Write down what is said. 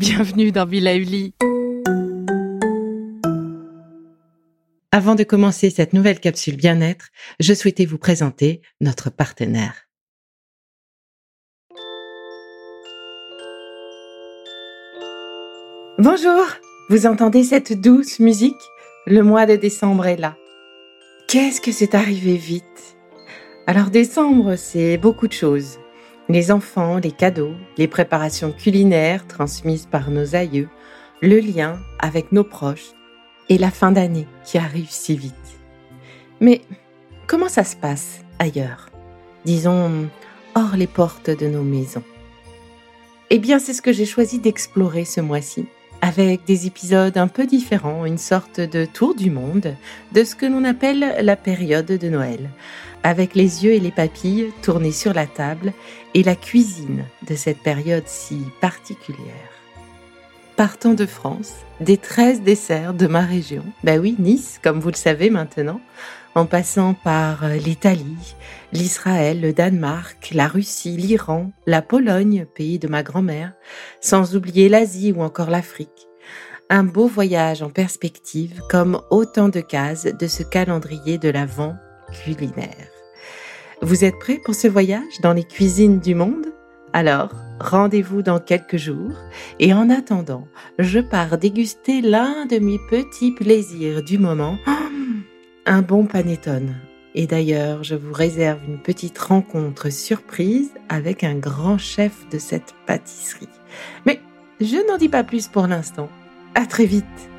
bienvenue dans Villa Uli. Avant de commencer cette nouvelle capsule bien-être, je souhaitais vous présenter notre partenaire. Bonjour, vous entendez cette douce musique? Le mois de décembre est là. Qu'est-ce que c'est arrivé vite? Alors décembre, c'est beaucoup de choses. Les enfants, les cadeaux, les préparations culinaires transmises par nos aïeux, le lien avec nos proches, et la fin d'année qui arrive si vite. Mais comment ça se passe ailleurs Disons, hors les portes de nos maisons? Eh bien, c'est ce que j'ai choisi d'explorer ce mois-ci, avec des épisodes un peu différents, une sorte de tour du monde de ce que l'on appelle la période de Noël, avec les yeux et les papilles tournés sur la table et la cuisine de cette période si particulière partant de France, des 13 desserts de ma région, bah oui, Nice, comme vous le savez maintenant, en passant par euh, l'Italie, l'Israël, le Danemark, la Russie, l'Iran, la Pologne, pays de ma grand-mère, sans oublier l'Asie ou encore l'Afrique. Un beau voyage en perspective comme autant de cases de ce calendrier de l'Avent culinaire. Vous êtes prêts pour ce voyage dans les cuisines du monde? Alors, rendez-vous dans quelques jours et en attendant, je pars déguster l'un de mes petits plaisirs du moment, un bon panettone. Et d'ailleurs, je vous réserve une petite rencontre surprise avec un grand chef de cette pâtisserie. Mais je n'en dis pas plus pour l'instant. À très vite